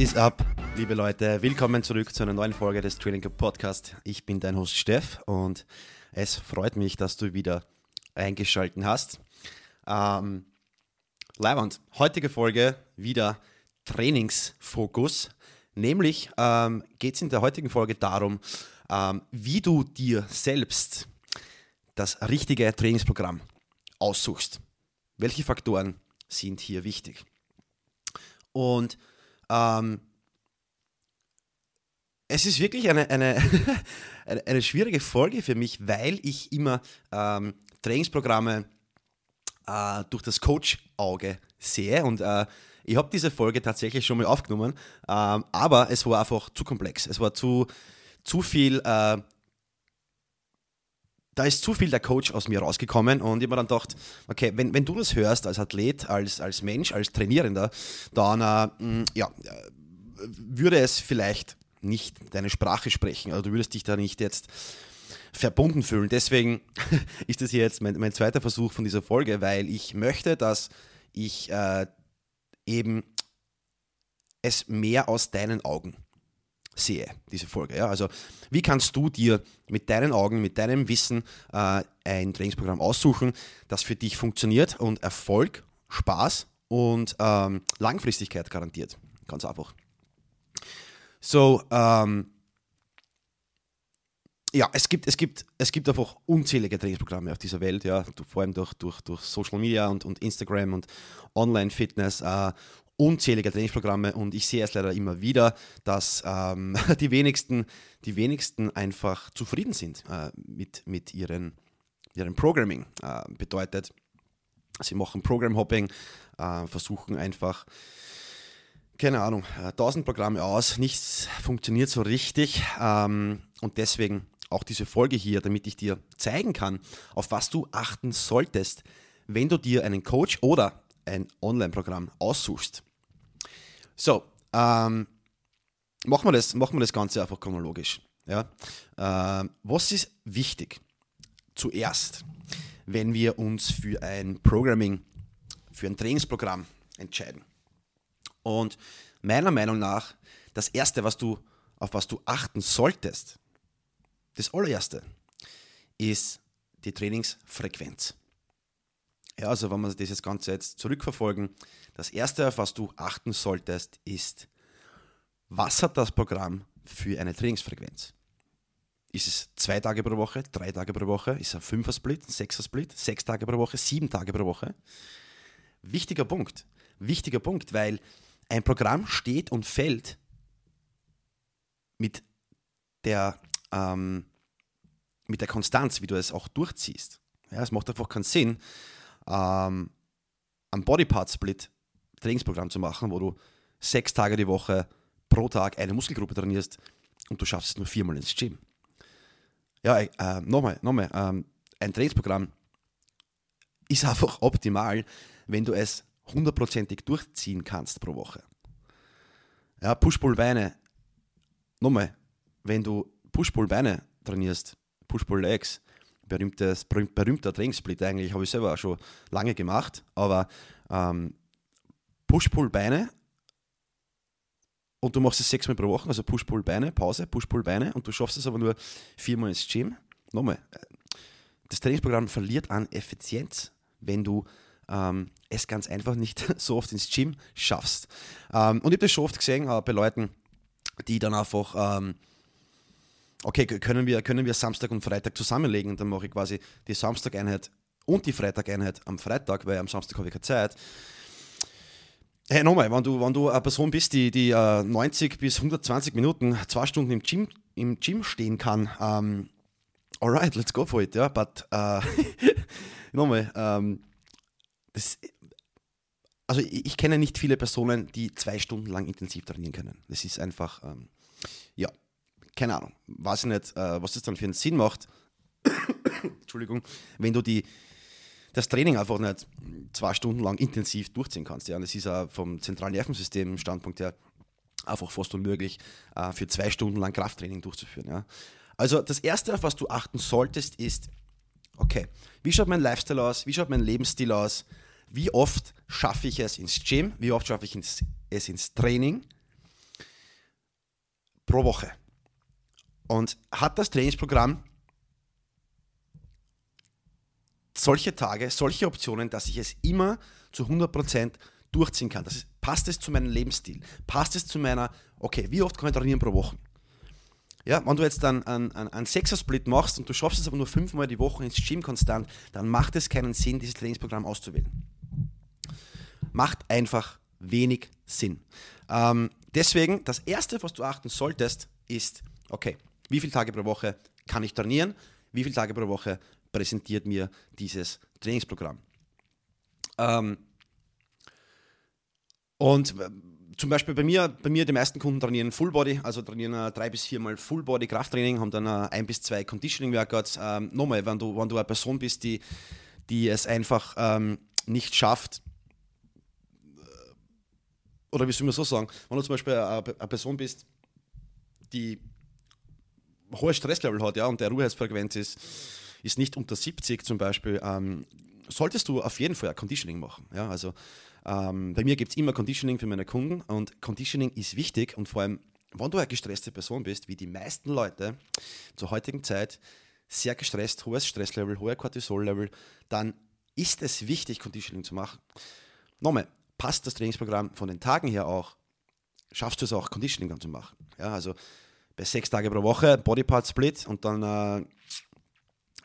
is up, liebe Leute? Willkommen zurück zu einer neuen Folge des Training Podcast. Ich bin dein Host Steff und es freut mich, dass du wieder eingeschaltet hast. Ähm, Leiband, heutige Folge wieder Trainingsfokus. Nämlich ähm, geht es in der heutigen Folge darum, ähm, wie du dir selbst das richtige Trainingsprogramm aussuchst. Welche Faktoren sind hier wichtig? Und ähm, es ist wirklich eine, eine, eine, schwierige Folge für mich, weil ich immer ähm, Trainingsprogramme äh, durch das Coach-Auge sehe und äh, ich habe diese Folge tatsächlich schon mal aufgenommen, ähm, aber es war einfach zu komplex. Es war zu, zu viel, äh, da ist zu viel der Coach aus mir rausgekommen und ich habe mir dann gedacht, okay, wenn, wenn du das hörst als Athlet, als, als Mensch, als Trainierender, dann äh, ja, würde es vielleicht nicht deine Sprache sprechen. Also du würdest dich da nicht jetzt verbunden fühlen. Deswegen ist das hier jetzt mein, mein zweiter Versuch von dieser Folge, weil ich möchte, dass ich äh, eben es mehr aus deinen Augen sehe, diese Folge. Ja? Also wie kannst du dir mit deinen Augen, mit deinem Wissen äh, ein Trainingsprogramm aussuchen, das für dich funktioniert und Erfolg, Spaß und ähm, Langfristigkeit garantiert. Ganz einfach. So, ähm, ja, es gibt, es, gibt, es gibt einfach unzählige Trainingsprogramme auf dieser Welt, ja, vor allem durch, durch, durch Social Media und, und Instagram und Online-Fitness, äh, unzählige Trainingsprogramme und ich sehe es leider immer wieder, dass ähm, die, wenigsten, die wenigsten einfach zufrieden sind äh, mit, mit ihren, ihren Programming. Äh, bedeutet, sie machen Program-Hopping, äh, versuchen einfach keine Ahnung, 1000 Programme aus, nichts funktioniert so richtig ähm, und deswegen auch diese Folge hier, damit ich dir zeigen kann, auf was du achten solltest, wenn du dir einen Coach oder ein Online-Programm aussuchst. So, ähm, machen, wir das, machen wir das Ganze einfach chronologisch. Ja? Ähm, was ist wichtig? Zuerst, wenn wir uns für ein Programming, für ein Trainingsprogramm entscheiden. Und meiner Meinung nach, das Erste, was du, auf was du achten solltest, das allererste ist die Trainingsfrequenz. Ja, also wenn wir das Ganze jetzt zurückverfolgen, das erste, auf was du achten solltest, ist, was hat das Programm für eine Trainingsfrequenz? Ist es zwei Tage pro Woche, drei Tage pro Woche? Ist es ein Fünfer-Split, ein Sechser-Split, sechs Tage pro Woche, sieben Tage pro Woche? Wichtiger Punkt. Wichtiger Punkt, weil ein Programm steht und fällt mit der ähm, mit der Konstanz, wie du es auch durchziehst. Ja, es macht einfach keinen Sinn, ähm, ein Bodypart-Split Trainingsprogramm zu machen, wo du sechs Tage die Woche pro Tag eine Muskelgruppe trainierst und du schaffst es nur viermal ins Gym. Ja, äh, nochmal, nochmal, ähm, ein Trainingsprogramm ist einfach optimal, wenn du es hundertprozentig durchziehen kannst pro Woche. Ja, Push-Pull-Beine, nochmal, wenn du Push-Pull-Beine trainierst, Push-Pull-Legs, berühmtes, berühmter Trainingssplit eigentlich, habe ich selber auch schon lange gemacht, aber ähm, Push-Pull-Beine und du machst es sechsmal pro Woche, also Push-Pull-Beine, Pause, Push-Pull-Beine und du schaffst es aber nur viermal ins Gym. Nochmal, das Trainingsprogramm verliert an Effizienz, wenn du ähm, es ganz einfach nicht so oft ins Gym schaffst. Ähm, und ich habe das schon oft gesehen äh, bei Leuten, die dann einfach ähm, okay, können wir, können wir Samstag und Freitag zusammenlegen und dann mache ich quasi die Samstageinheit und die Freitageinheit am Freitag, weil am Samstag habe ich keine Zeit. Hey, nochmal, wenn du, wenn du eine Person bist, die, die uh, äh, 90 bis 120 Minuten, zwei Stunden im Gym, im Gym stehen kann, um, ähm, alright, let's go for it, ja, but uh, nochmal, um, ähm, das, also ich, ich, kenne nicht viele Personen, die zwei Stunden lang intensiv trainieren können. Das ist einfach, um, ähm, ja, keine Ahnung, weiß ich nicht, äh, was das dann für einen Sinn macht. Entschuldigung, wenn du die, das Training einfach nicht zwei Stunden lang intensiv durchziehen kannst. Ja. Und das ist auch vom zentralen Nervensystem Standpunkt her einfach fast unmöglich, äh, für zwei Stunden lang Krafttraining durchzuführen. Ja. Also das Erste, auf was du achten solltest, ist, okay, wie schaut mein Lifestyle aus, wie schaut mein Lebensstil aus, wie oft schaffe ich es ins Gym, wie oft schaffe ich es ins Training pro Woche. Und hat das Trainingsprogramm solche Tage, solche Optionen, dass ich es immer zu 100% durchziehen kann. Das ist, passt es zu meinem Lebensstil? Passt es zu meiner, okay, wie oft kann ich trainieren pro Woche? Ja, wenn du jetzt dann einen, einen, einen Sechser-Split machst und du schaffst es aber nur fünfmal die Woche ins Gym konstant, dann macht es keinen Sinn, dieses Trainingsprogramm auszuwählen. Macht einfach wenig Sinn. Ähm, deswegen, das Erste, was du achten solltest, ist, okay, wie viele Tage pro Woche kann ich trainieren? Wie viele Tage pro Woche präsentiert mir dieses Trainingsprogramm? Ähm, und äh, zum Beispiel bei mir, bei mir die meisten Kunden trainieren Full Body, also trainieren äh, drei bis viermal Full Body Krafttraining, haben dann äh, ein bis zwei Conditioning Workouts. Ähm, nochmal, wenn du, wenn du eine Person bist, die, die es einfach ähm, nicht schafft, oder wie soll man so sagen, wenn du zum Beispiel eine, eine Person bist, die hohes Stresslevel hat, ja, und der Ruheitsfrequenz ist, ist nicht unter 70 zum Beispiel, ähm, solltest du auf jeden Fall Conditioning machen. Ja, also ähm, bei mir gibt es immer Conditioning für meine Kunden und Conditioning ist wichtig und vor allem, wenn du eine gestresste Person bist, wie die meisten Leute zur heutigen Zeit, sehr gestresst, hohes Stresslevel, hoher Cortisollevel, dann ist es wichtig, Conditioning zu machen. Nochmal, passt das Trainingsprogramm von den Tagen her auch, schaffst du es auch, Conditioning dann zu machen. Ja, also bei sechs Tage pro Woche, Bodypart Split und dann äh,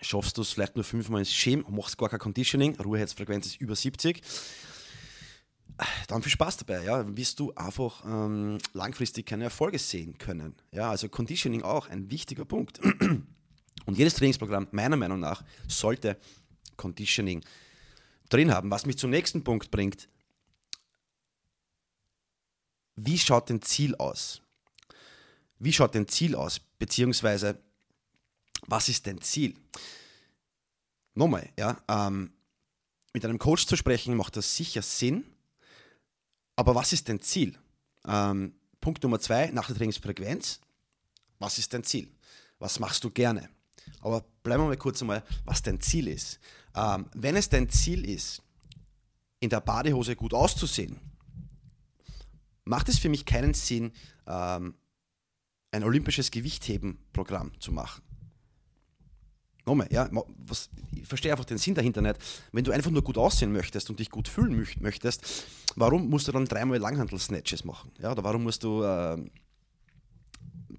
schaffst du es vielleicht nur fünfmal ins Gym machst gar kein Conditioning, Ruheheitsfrequenz ist über 70 dann viel Spaß dabei, ja, wirst du einfach ähm, langfristig keine Erfolge sehen können. Ja, also Conditioning auch ein wichtiger Punkt. Und jedes Trainingsprogramm, meiner Meinung nach, sollte Conditioning drin haben. Was mich zum nächsten Punkt bringt, wie schaut dein Ziel aus? Wie schaut dein Ziel aus? Beziehungsweise, was ist dein Ziel? Nochmal, ja, ähm, mit einem Coach zu sprechen, macht das sicher Sinn, aber was ist dein Ziel? Ähm, Punkt Nummer zwei, nach der Trainingsfrequenz. Was ist dein Ziel? Was machst du gerne? Aber bleiben wir mal kurz einmal, was dein Ziel ist. Ähm, wenn es dein Ziel ist, in der Badehose gut auszusehen, macht es für mich keinen Sinn, ähm, ein olympisches Gewichtheben-Programm zu machen. Nochmal, ja, was, ich verstehe einfach den Sinn dahinter nicht. Wenn du einfach nur gut aussehen möchtest und dich gut fühlen möchtest, warum musst du dann dreimal Langhandel-Snatches machen? Ja, oder warum musst du äh,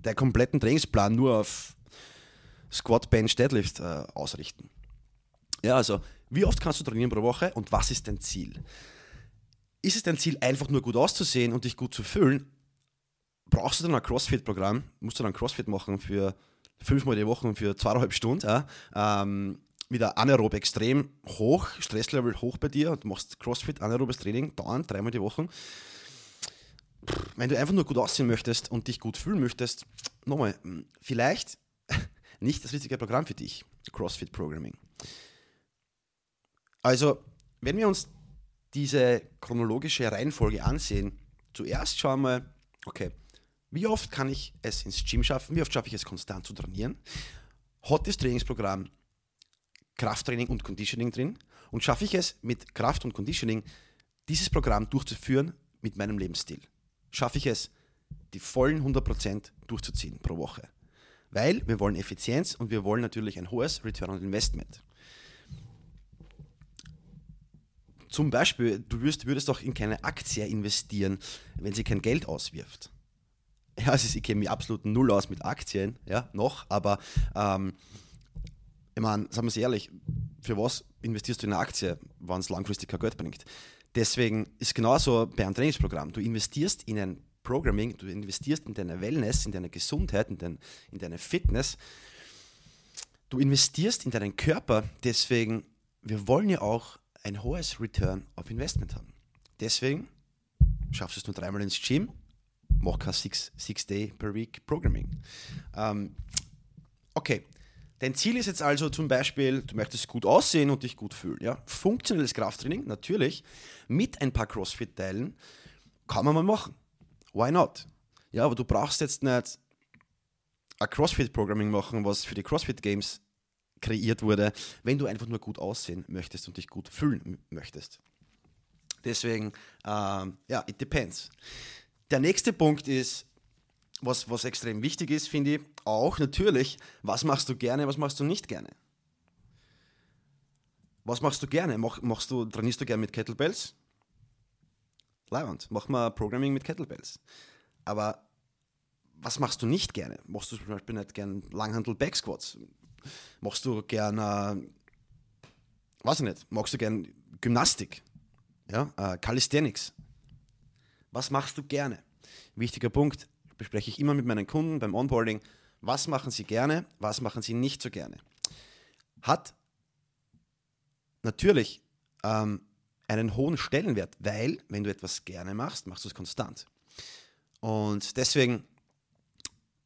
deinen kompletten Trainingsplan nur auf Squat, Bench, Deadlift äh, ausrichten? Ja, also, wie oft kannst du trainieren pro Woche und was ist dein Ziel? Ist es dein Ziel, einfach nur gut auszusehen und dich gut zu fühlen? Brauchst du dann ein CrossFit-Programm? Musst du dann CrossFit machen für fünfmal die Woche für zweieinhalb Stunden. Ja, ähm, wieder anaerob extrem hoch, Stresslevel hoch bei dir und machst CrossFit, anaerobes Training, dauernd, dreimal die Woche. Wenn du einfach nur gut aussehen möchtest und dich gut fühlen möchtest, nochmal, vielleicht nicht das richtige Programm für dich, CrossFit Programming. Also, wenn wir uns diese chronologische Reihenfolge ansehen, zuerst schauen wir, okay, wie oft kann ich es ins Gym schaffen? Wie oft schaffe ich es konstant zu trainieren? Hat das Trainingsprogramm Krafttraining und Conditioning drin? Und schaffe ich es mit Kraft und Conditioning, dieses Programm durchzuführen mit meinem Lebensstil? Schaffe ich es, die vollen 100% durchzuziehen pro Woche? Weil wir wollen Effizienz und wir wollen natürlich ein hohes Return on Investment. Zum Beispiel, du würdest, würdest doch in keine Aktie investieren, wenn sie kein Geld auswirft ja, also ich kenne mich absolut null aus mit Aktien, ja, noch, aber ähm, ich meine, sagen wir es ehrlich, für was investierst du in eine Aktie, wenn es langfristig kein Geld bringt? Deswegen ist genauso bei einem Trainingsprogramm. Du investierst in ein Programming, du investierst in deine Wellness, in deine Gesundheit, in, dein, in deine Fitness. Du investierst in deinen Körper, deswegen, wir wollen ja auch ein hohes Return of Investment haben. Deswegen schaffst du es nur dreimal ins Gym, mach kein six, six Day per Week Programming. Ähm, okay, dein Ziel ist jetzt also zum Beispiel, du möchtest gut aussehen und dich gut fühlen. Ja? Funktionelles Krafttraining, natürlich, mit ein paar CrossFit-Teilen, kann man mal machen. Why not? Ja, aber du brauchst jetzt nicht ein CrossFit-Programming machen, was für die CrossFit Games kreiert wurde, wenn du einfach nur gut aussehen möchtest und dich gut fühlen möchtest. Deswegen, ähm, ja, it depends. Der nächste Punkt ist, was, was extrem wichtig ist, finde ich, auch natürlich, was machst du gerne, was machst du nicht gerne. Was machst du gerne? Mach, machst du, trainierst du gerne mit Kettlebells? Leiband, mach mal Programming mit Kettlebells. Aber was machst du nicht gerne? Machst du zum Beispiel nicht gerne Langhandel Backsquats? Machst du gerne, weiß ich nicht, magst du gerne Gymnastik? Ja, äh, Calisthenics? Was machst du gerne? Wichtiger Punkt, bespreche ich immer mit meinen Kunden beim Onboarding. Was machen sie gerne, was machen sie nicht so gerne? Hat natürlich ähm, einen hohen Stellenwert, weil wenn du etwas gerne machst, machst du es konstant. Und deswegen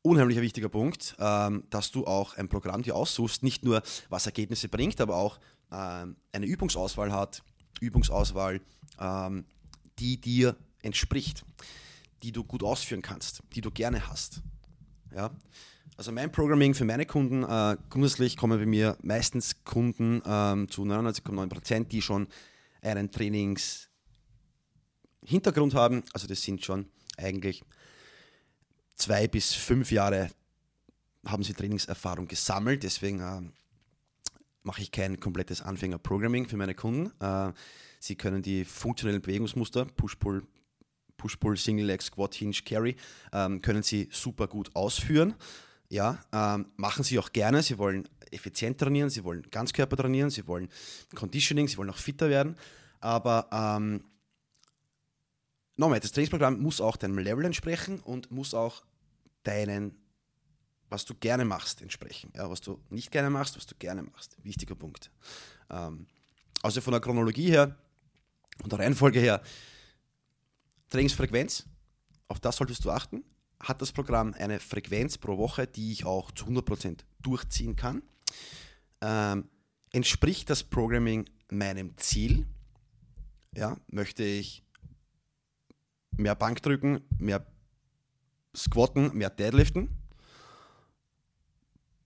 unheimlicher wichtiger Punkt, ähm, dass du auch ein Programm dir aussuchst, nicht nur was Ergebnisse bringt, aber auch ähm, eine Übungsauswahl hat, Übungsauswahl, ähm, die dir entspricht, die du gut ausführen kannst, die du gerne hast. Ja? Also mein Programming für meine Kunden, äh, grundsätzlich kommen bei mir meistens Kunden ähm, zu 99,9%, die schon einen Trainingshintergrund haben. Also das sind schon eigentlich zwei bis fünf Jahre haben sie Trainingserfahrung gesammelt. Deswegen äh, mache ich kein komplettes Anfänger-Programming für meine Kunden. Äh, sie können die funktionellen Bewegungsmuster, Push-Pull, Push-Pull, Single Leg, Squat, Hinge, Carry, ähm, können sie super gut ausführen. Ja, ähm, machen sie auch gerne. Sie wollen effizient trainieren, sie wollen Ganzkörper trainieren, sie wollen Conditioning, sie wollen auch fitter werden. Aber ähm, nochmal, das Trainingsprogramm muss auch deinem Level entsprechen und muss auch deinen, was du gerne machst, entsprechen. Ja, was du nicht gerne machst, was du gerne machst. Wichtiger Punkt. Ähm, also von der Chronologie her und der Reihenfolge her, Trainingsfrequenz, auf das solltest du achten hat das Programm eine Frequenz pro Woche, die ich auch zu 100% durchziehen kann. Ähm, entspricht das Programming meinem Ziel? Ja, möchte ich mehr Bankdrücken, mehr Squatten, mehr Deadliften?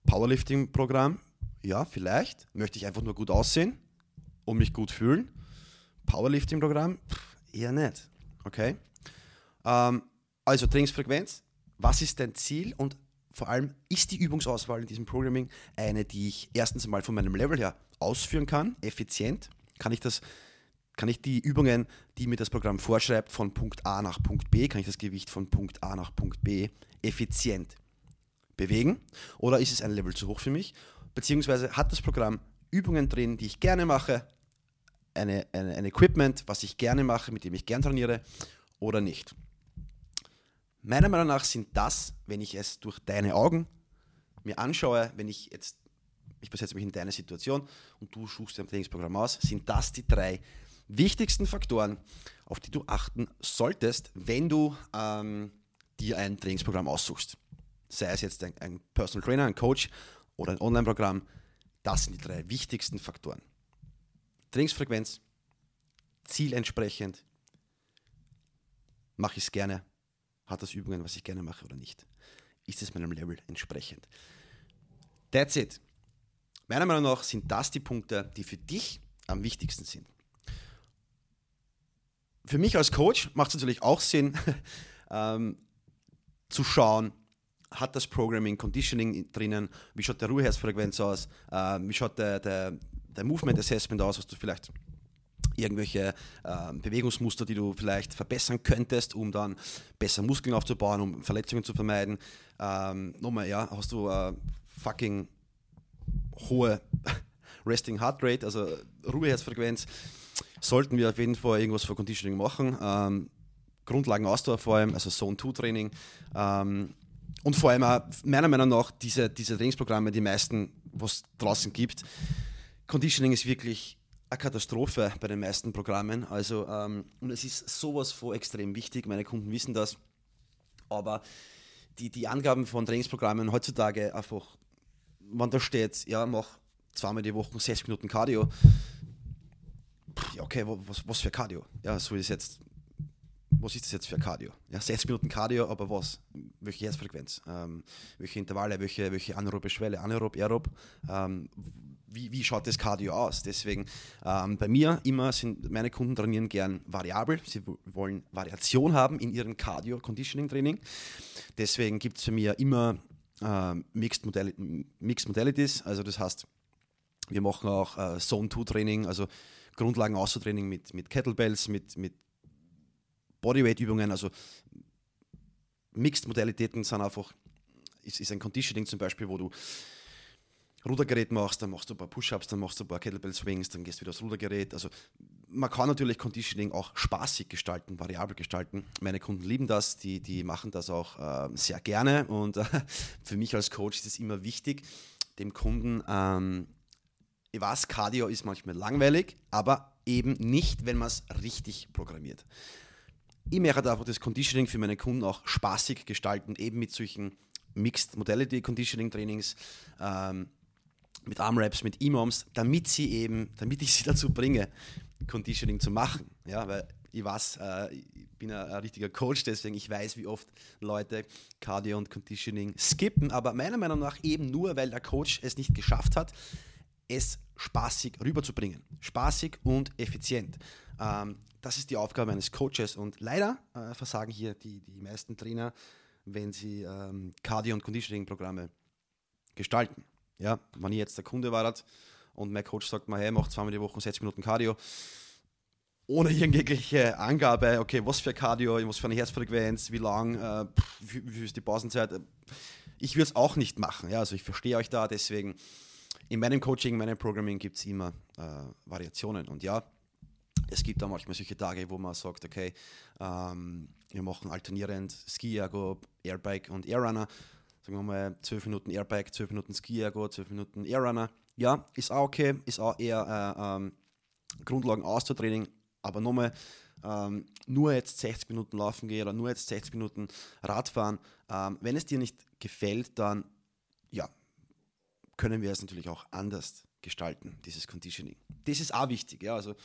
Powerlifting-Programm? Ja, vielleicht. Möchte ich einfach nur gut aussehen und mich gut fühlen? Powerlifting-Programm? Eher nicht. Okay? Ähm, also Trainingsfrequenz, was ist dein Ziel und vor allem ist die Übungsauswahl in diesem Programming eine, die ich erstens einmal von meinem Level her ausführen kann, effizient. Kann ich das, kann ich die Übungen, die mir das Programm vorschreibt, von Punkt A nach Punkt B, kann ich das Gewicht von Punkt A nach Punkt B effizient bewegen? Oder ist es ein Level zu hoch für mich? Beziehungsweise hat das Programm Übungen drin, die ich gerne mache, eine, eine, ein Equipment, was ich gerne mache, mit dem ich gerne trainiere oder nicht? Meiner Meinung nach sind das, wenn ich es durch deine Augen mir anschaue, wenn ich jetzt, ich versetze mich in deine Situation und du suchst ein Trainingsprogramm aus, sind das die drei wichtigsten Faktoren, auf die du achten solltest, wenn du ähm, dir ein Trainingsprogramm aussuchst. Sei es jetzt ein, ein Personal Trainer, ein Coach oder ein Online-Programm, das sind die drei wichtigsten Faktoren. Trainingsfrequenz, Ziel entsprechend, mache ich es gerne, hat das Übungen, was ich gerne mache oder nicht? Ist es meinem Level entsprechend? That's it. Meiner Meinung nach sind das die Punkte, die für dich am wichtigsten sind. Für mich als Coach macht es natürlich auch Sinn, ähm, zu schauen, hat das Programming, Conditioning drinnen, wie schaut der Ruheherzfrequenz aus, äh, wie schaut der, der, der Movement Assessment aus, was du vielleicht irgendwelche äh, Bewegungsmuster, die du vielleicht verbessern könntest, um dann besser Muskeln aufzubauen, um Verletzungen zu vermeiden. Ähm, nochmal, ja, hast du äh, fucking hohe Resting Heart Rate, also Ruheherzfrequenz, sollten wir auf jeden Fall irgendwas für Conditioning machen. Ähm, Grundlagen Ausdauer vor allem, also Zone 2 Training. Ähm, und vor allem auch, meiner Meinung nach, diese, diese Trainingsprogramme, die meisten, was draußen gibt, Conditioning ist wirklich eine Katastrophe bei den meisten Programmen. Also, ähm, und es ist sowas von extrem wichtig, meine Kunden wissen das. Aber die, die Angaben von Trainingsprogrammen heutzutage einfach, wenn da steht, ja, mach zweimal die Woche sechs Minuten Cardio. Ja, okay, was, was für Cardio? Ja, so ist jetzt, was ist das jetzt für Cardio? Ja, sechs Minuten Cardio, aber was? Welche Herzfrequenz? Ähm, welche Intervalle? Welche, welche anaerobe Schwelle? Anaerob, aerob? Ähm, wie, wie schaut das Cardio aus? Deswegen ähm, bei mir immer sind meine Kunden trainieren gern variabel. Sie wollen Variation haben in ihrem Cardio-Conditioning-Training. Deswegen gibt es für mich immer äh, Mixed, Modali Mixed Modalities. Also das heißt, wir machen auch äh, Zone-2-Training, also Grundlagen Ausdauertraining mit, mit Kettlebells, mit, mit Bodyweight-Übungen, also Mixed-Modalitäten sind einfach, ist, ist ein Conditioning zum Beispiel, wo du Rudergerät machst, dann machst du ein paar Push-Ups, dann machst du ein paar Kettlebell Swings, dann gehst du wieder aufs Rudergerät. Also man kann natürlich Conditioning auch spaßig gestalten, variabel gestalten. Meine Kunden lieben das, die, die machen das auch äh, sehr gerne und äh, für mich als Coach ist es immer wichtig, dem Kunden, ähm, ich weiß, Cardio ist manchmal langweilig, aber eben nicht, wenn man es richtig programmiert. Ich möchte einfach das Conditioning für meine Kunden auch spaßig gestalten, eben mit solchen Mixed Modality Conditioning Trainings. Ähm, mit Armraps, mit E-Moms, damit sie eben, damit ich sie dazu bringe, Conditioning zu machen. Ja, weil ich weiß, äh, ich bin ein, ein, richtiger Coach, deswegen ich weiß, wie oft Leute Cardio und Conditioning skippen, aber meiner Meinung nach eben nur, weil der Coach es nicht geschafft hat, es spaßig rüberzubringen. Spaßig und effizient. Ähm, das ist die Aufgabe eines Coaches und leider äh, versagen hier die, die meisten Trainer, wenn sie ähm, Cardio- und Conditioning-Programme gestalten. Ja, wenn ich jetzt der Kunde war und mein Coach sagt mir, hey, mach zweimal die Woche 60 Minuten Cardio, ohne irgendwelche Angabe, okay, was für Cardio, was für eine Herzfrequenz, wie lang, äh, wie, wie ist die Pausenzeit. Ich würde es auch nicht machen. Ja, also ich verstehe euch da, deswegen in meinem Coaching, in meinem Programming gibt es immer äh, Variationen. Und ja, es gibt da manchmal solche Tage, wo man sagt, okay, ähm, wir machen alternierend Ski, Ergo, Airbike und Airrunner sagen wir mal, 12 Minuten Airbike, 12 Minuten Ski-Ergo, 12 Minuten Airrunner. Ja, ist auch okay, ist auch eher äh, ähm, Grundlagen Ausdauertraining, aber nochmal, ähm, nur jetzt 60 Minuten laufen gehen oder nur jetzt 60 Minuten Radfahren. Ähm, wenn es dir nicht gefällt, dann ja, können wir es natürlich auch anders gestalten, dieses Conditioning. Das ist auch wichtig, ja, also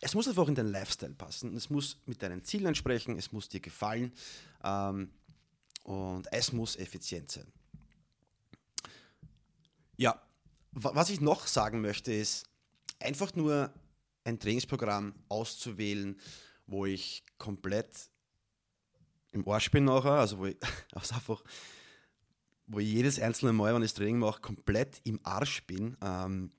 es muss einfach in deinen Lifestyle passen, es muss mit deinen Zielen entsprechen, es muss dir gefallen. Ähm, und es muss effizient sein. Ja, was ich noch sagen möchte, ist einfach nur ein Trainingsprogramm auszuwählen, wo ich komplett im Arsch bin nachher, also wo ich also einfach, wo ich jedes einzelne Mal, wenn ich das Training mache, komplett im Arsch bin. Ähm,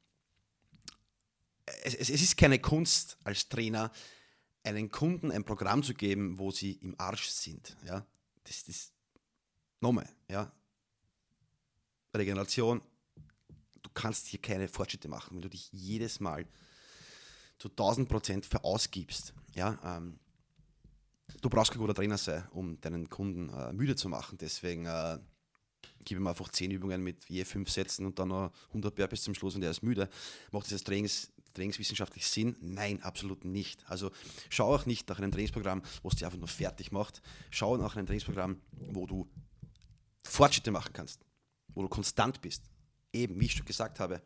es, es, ist keine Kunst als Trainer, einen Kunden ein Programm zu geben, wo sie im Arsch sind. Ja? Das, das, Nochmal, ja. Regeneration, du kannst hier keine Fortschritte machen, wenn du dich jedes Mal zu 1000 Prozent verausgibst. Ja, ähm, du brauchst kein guter Trainer sein, um deinen Kunden äh, müde zu machen. Deswegen äh, gib ihm einfach 10 Übungen mit je 5 Sätzen und dann noch 100 bis zum Schluss und er ist müde. Macht dieses Trainings, trainingswissenschaftlich Sinn? Nein, absolut nicht. Also schau auch nicht nach einem Trainingsprogramm, wo es dich einfach nur fertig macht. Schau nach einem Trainingsprogramm, wo du Fortschritte machen kannst, wo du konstant bist. Eben, wie ich schon gesagt habe,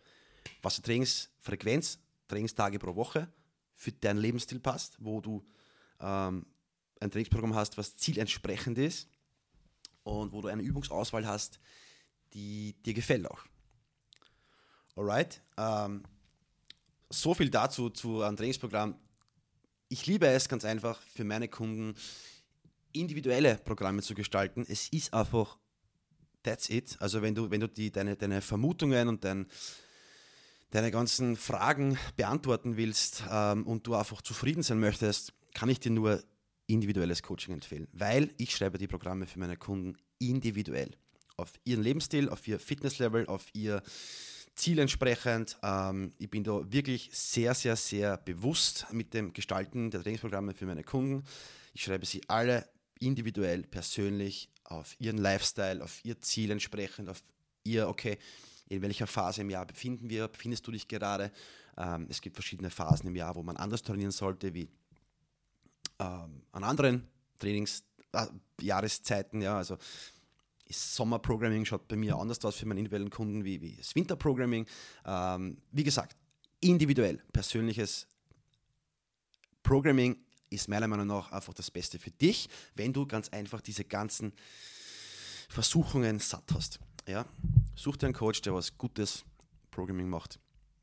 was die Trainingsfrequenz, Trainingstage pro Woche für deinen Lebensstil passt, wo du ähm, ein Trainingsprogramm hast, was zielentsprechend ist und wo du eine Übungsauswahl hast, die dir gefällt auch. Alright? Ähm, so viel dazu zu einem Trainingsprogramm. Ich liebe es ganz einfach für meine Kunden individuelle Programme zu gestalten. Es ist einfach that's it. Also wenn du, wenn du die, deine, deine Vermutungen und dein, deine ganzen Fragen beantworten willst ähm, und du einfach zufrieden sein möchtest, kann ich dir nur individuelles Coaching empfehlen, weil ich schreibe die Programme für meine Kunden individuell. Auf ihren Lebensstil, auf ihr Fitnesslevel, auf ihr Ziel entsprechend. Ähm, ich bin da wirklich sehr, sehr, sehr bewusst mit dem Gestalten der Trainingsprogramme für meine Kunden. Ich schreibe sie alle individuell, persönlich auf ihren Lifestyle, auf ihr Ziel entsprechend, auf ihr, okay, in welcher Phase im Jahr befinden wir, befindest du dich gerade. Ähm, es gibt verschiedene Phasen im Jahr, wo man anders trainieren sollte, wie ähm, an anderen Trainingsjahreszeiten. Äh, ja, also Sommerprogramming schaut bei mir anders aus für meinen individuellen Kunden wie, wie das Winterprogramming. Ähm, wie gesagt, individuell, persönliches Programming ist meiner Meinung nach einfach das Beste für dich, wenn du ganz einfach diese ganzen Versuchungen satt hast. Ja? Such dir einen Coach, der was Gutes Programming macht.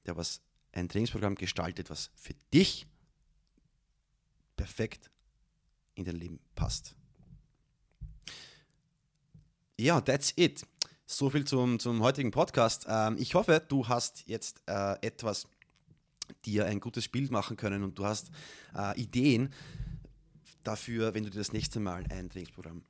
der was ein Trainingsprogramm gestaltet, was für dich perfekt in dein Leben passt. Ja, that's it. So viel zum, zum heutigen Podcast. Ähm, ich hoffe, du hast jetzt äh, etwas dir ein gutes Bild machen können und du hast äh, Ideen dafür, wenn du dir das nächste Mal ein Trainingsprogramm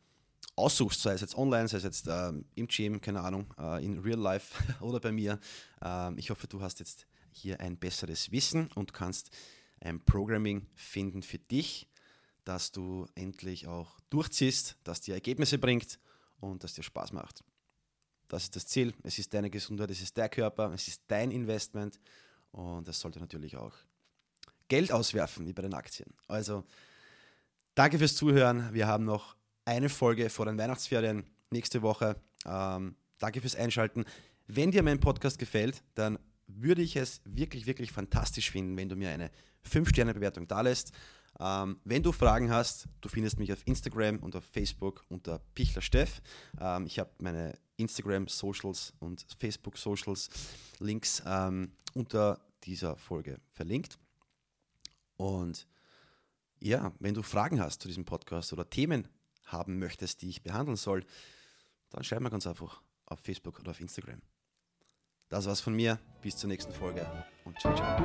aussuchst, sei es jetzt online, sei es jetzt ähm, im Gym, keine Ahnung, äh, in Real Life oder bei mir. Ähm, ich hoffe, du hast jetzt hier ein besseres Wissen und kannst ein Programming finden für dich, dass du endlich auch durchziehst, dass dir Ergebnisse bringt und dass dir Spaß macht. Das ist das Ziel. Es ist deine Gesundheit, es ist dein Körper, es ist dein Investment und es sollte natürlich auch Geld auswerfen, wie bei den Aktien. Also, danke fürs Zuhören. Wir haben noch eine Folge vor den Weihnachtsferien nächste Woche. Ähm, danke fürs Einschalten. Wenn dir mein Podcast gefällt, dann würde ich es wirklich, wirklich fantastisch finden, wenn du mir eine 5-Sterne-Bewertung da lässt. Ähm, wenn du Fragen hast, du findest mich auf Instagram und auf Facebook unter Pichler Steff. Ähm, ich habe meine Instagram-Socials und Facebook-Socials Links ähm, unter dieser Folge verlinkt. Und ja, wenn du Fragen hast zu diesem Podcast oder Themen haben möchtest, die ich behandeln soll, dann schreib mir ganz einfach auf Facebook oder auf Instagram. Das war's von mir. Bis zur nächsten Folge und ciao, ciao.